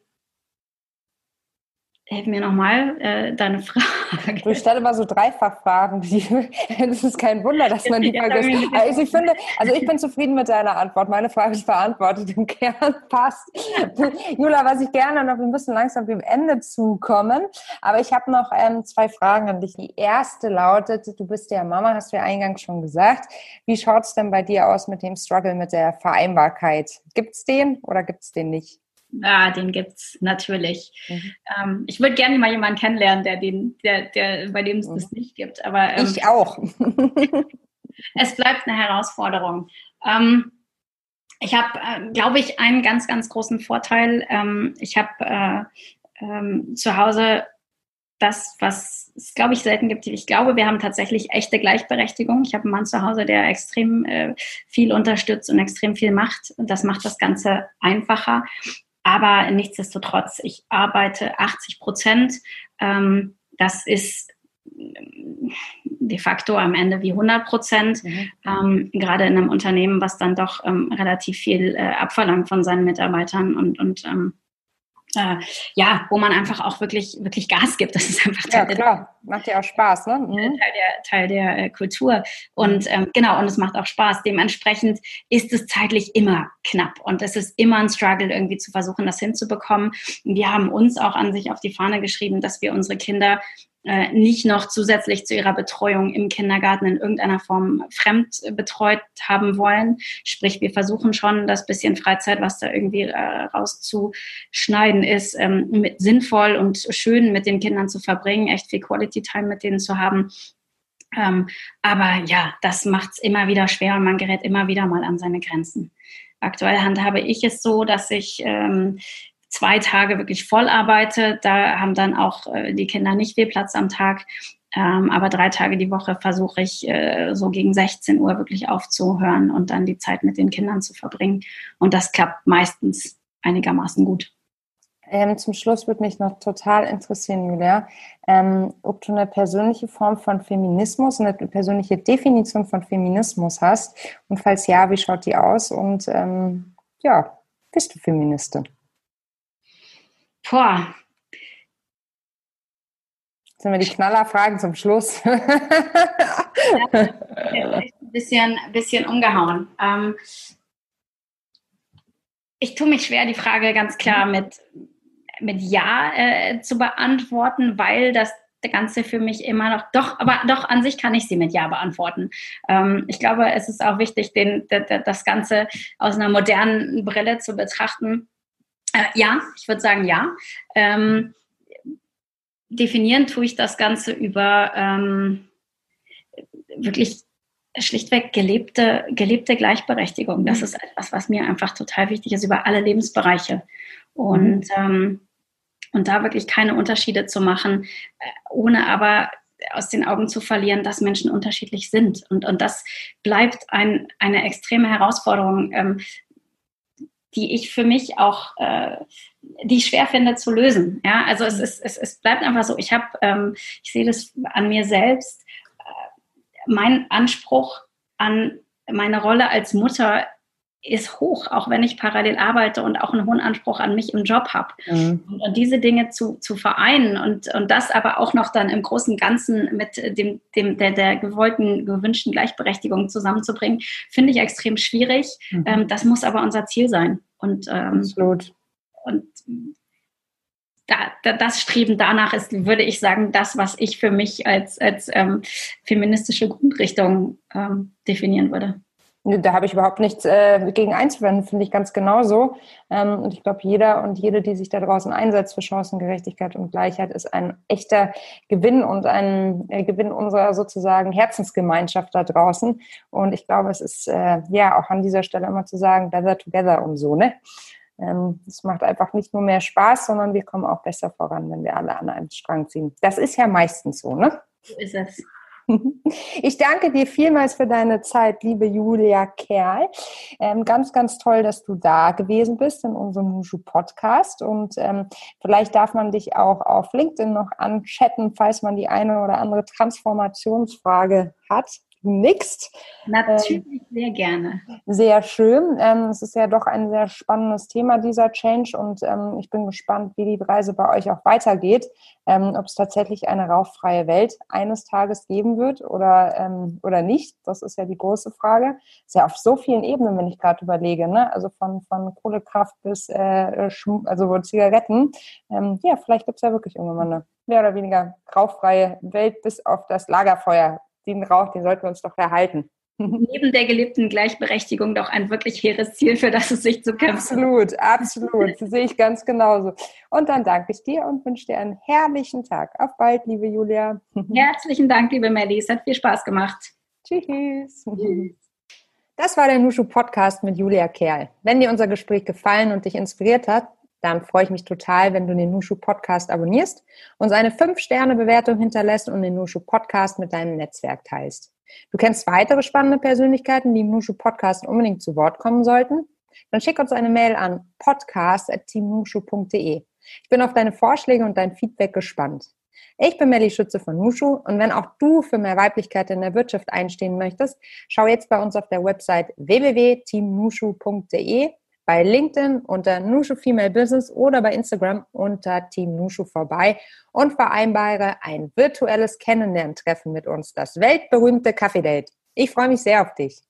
Hilf mir nochmal äh, deine Frage. Du stellst immer so Dreifachfragen. Es ist kein Wunder, dass man die vergisst. Also ich finde, also ich bin zufrieden mit deiner Antwort. Meine Frage ist beantwortet. Im Kern passt. Jula, was ich gerne noch, wir müssen langsam dem Ende zukommen. Aber ich habe noch ähm, zwei Fragen an dich. Die erste lautet, du bist ja Mama, hast du ja eingangs schon gesagt. Wie schaut es denn bei dir aus mit dem Struggle mit der Vereinbarkeit? Gibt es den oder gibt es den nicht? Ja, den gibt's natürlich. Mhm. Ähm, ich würde gerne mal jemanden kennenlernen, der den, der, der, bei dem es mhm. das nicht gibt. Aber ähm, ich auch. es bleibt eine Herausforderung. Ähm, ich habe, äh, glaube ich, einen ganz, ganz großen Vorteil. Ähm, ich habe äh, ähm, zu Hause das, was es, glaube ich, selten gibt. Ich glaube, wir haben tatsächlich echte Gleichberechtigung. Ich habe einen Mann zu Hause, der extrem äh, viel unterstützt und extrem viel macht. Und das macht das Ganze einfacher. Aber nichtsdestotrotz, ich arbeite 80 Prozent. Ähm, das ist ähm, de facto am Ende wie 100 Prozent, mhm. ähm, gerade in einem Unternehmen, was dann doch ähm, relativ viel äh, abverlangt von seinen Mitarbeitern und, und ähm, äh, ja, wo man einfach auch wirklich, wirklich Gas gibt. Das ist einfach Teil ja, klar. Macht ja auch Spaß, ne? Mhm. Teil der, Teil der äh, Kultur. Und mhm. ähm, genau, und es macht auch Spaß. Dementsprechend ist es zeitlich immer knapp und es ist immer ein Struggle, irgendwie zu versuchen, das hinzubekommen. Wir haben uns auch an sich auf die Fahne geschrieben, dass wir unsere Kinder äh, nicht noch zusätzlich zu ihrer Betreuung im Kindergarten in irgendeiner Form fremd betreut haben wollen. Sprich, wir versuchen schon, das bisschen Freizeit, was da irgendwie äh, rauszuschneiden ist, ähm, mit, sinnvoll und schön mit den Kindern zu verbringen, echt viel Quality Time mit denen zu haben. Ähm, aber ja, das macht es immer wieder schwer und man gerät immer wieder mal an seine Grenzen. Aktuell handhabe ich es so, dass ich ähm, zwei Tage wirklich voll arbeite. Da haben dann auch äh, die Kinder nicht viel Platz am Tag. Ähm, aber drei Tage die Woche versuche ich äh, so gegen 16 Uhr wirklich aufzuhören und dann die Zeit mit den Kindern zu verbringen. Und das klappt meistens einigermaßen gut. Ähm, zum Schluss würde mich noch total interessieren, Julia, ähm, ob du eine persönliche Form von Feminismus, eine persönliche Definition von Feminismus hast. Und falls ja, wie schaut die aus? Und ähm, ja, bist du Feministin? Boah. Jetzt sind wir die Knallerfragen zum Schluss. ein bisschen, bisschen umgehauen. Ähm, ich tue mich schwer, die Frage ganz klar mhm. mit, mit Ja äh, zu beantworten, weil das Ganze für mich immer noch, doch, aber doch an sich kann ich sie mit Ja beantworten. Ähm, ich glaube, es ist auch wichtig, den, das Ganze aus einer modernen Brille zu betrachten. Äh, ja, ich würde sagen ja. Ähm, definieren tue ich das Ganze über ähm, wirklich schlichtweg gelebte, gelebte Gleichberechtigung. Das mhm. ist etwas, was mir einfach total wichtig ist, über alle Lebensbereiche. Und, mhm. ähm, und da wirklich keine Unterschiede zu machen, äh, ohne aber aus den Augen zu verlieren, dass Menschen unterschiedlich sind. Und, und das bleibt ein, eine extreme Herausforderung. Ähm, die ich für mich auch, äh, die ich schwer finde zu lösen. Ja, also es, ist, es, es bleibt einfach so. Ich habe, ähm, ich sehe das an mir selbst. Äh, mein Anspruch an meine Rolle als Mutter ist hoch, auch wenn ich parallel arbeite und auch einen hohen Anspruch an mich im Job habe. Mhm. Und, und, diese Dinge zu, zu vereinen und, und das aber auch noch dann im großen Ganzen mit dem, dem, der, der gewollten, gewünschten Gleichberechtigung zusammenzubringen, finde ich extrem schwierig. Mhm. Ähm, das muss aber unser Ziel sein. Und, ähm, Absolut. Und da, da, das Streben danach ist, würde ich sagen, das, was ich für mich als, als ähm, feministische Grundrichtung ähm, definieren würde. Da habe ich überhaupt nichts äh, gegen einzuwenden, finde ich ganz genauso. Ähm, und ich glaube, jeder und jede, die sich da draußen einsetzt für Chancengerechtigkeit und Gleichheit, ist ein echter Gewinn und ein äh, Gewinn unserer sozusagen Herzensgemeinschaft da draußen. Und ich glaube, es ist äh, ja auch an dieser Stelle immer zu sagen, better together und so, ne? Ähm, es macht einfach nicht nur mehr Spaß, sondern wir kommen auch besser voran, wenn wir alle an einem Strang ziehen. Das ist ja meistens so, ne? So ist es. Ich danke dir vielmals für deine Zeit, liebe Julia Kerl. Ähm, ganz, ganz toll, dass du da gewesen bist in unserem Mushu Podcast. Und ähm, vielleicht darf man dich auch auf LinkedIn noch anchatten, falls man die eine oder andere Transformationsfrage hat. Nickst. Natürlich ähm, sehr gerne. Sehr schön. Ähm, es ist ja doch ein sehr spannendes Thema, dieser Change. Und ähm, ich bin gespannt, wie die Reise bei euch auch weitergeht. Ähm, ob es tatsächlich eine rauchfreie Welt eines Tages geben wird oder, ähm, oder nicht. Das ist ja die große Frage. Ist ja auf so vielen Ebenen, wenn ich gerade überlege. Ne? Also von, von Kohlekraft bis äh, also Zigaretten. Ähm, ja, vielleicht gibt es ja wirklich irgendwann mal eine mehr oder weniger rauchfreie Welt bis auf das Lagerfeuer den Rauch, den sollten wir uns doch erhalten. Neben der gelebten Gleichberechtigung doch ein wirklich hehres Ziel, für das es sich zu kämpfen. Absolut, absolut. Das sehe ich ganz genauso. Und dann danke ich dir und wünsche dir einen herrlichen Tag. Auf bald, liebe Julia. Herzlichen Dank, liebe Melli. Es hat viel Spaß gemacht. Tschüss. Das war der Nushu Podcast mit Julia Kerl. Wenn dir unser Gespräch gefallen und dich inspiriert hat, dann freue ich mich total, wenn du den Nushu Podcast abonnierst, uns eine 5-Sterne-Bewertung hinterlässt und den Nushu Podcast mit deinem Netzwerk teilst. Du kennst weitere spannende Persönlichkeiten, die im Nushu Podcast unbedingt zu Wort kommen sollten? Dann schick uns eine Mail an podcast.teamnushu.de. Ich bin auf deine Vorschläge und dein Feedback gespannt. Ich bin Melly Schütze von Nushu und wenn auch du für mehr Weiblichkeit in der Wirtschaft einstehen möchtest, schau jetzt bei uns auf der Website www.teamnushu.de bei LinkedIn unter Nushu Female Business oder bei Instagram unter Team Nushu vorbei und vereinbare ein virtuelles Kennenlerntreffen mit uns, das weltberühmte Kaffee Date. Ich freue mich sehr auf dich.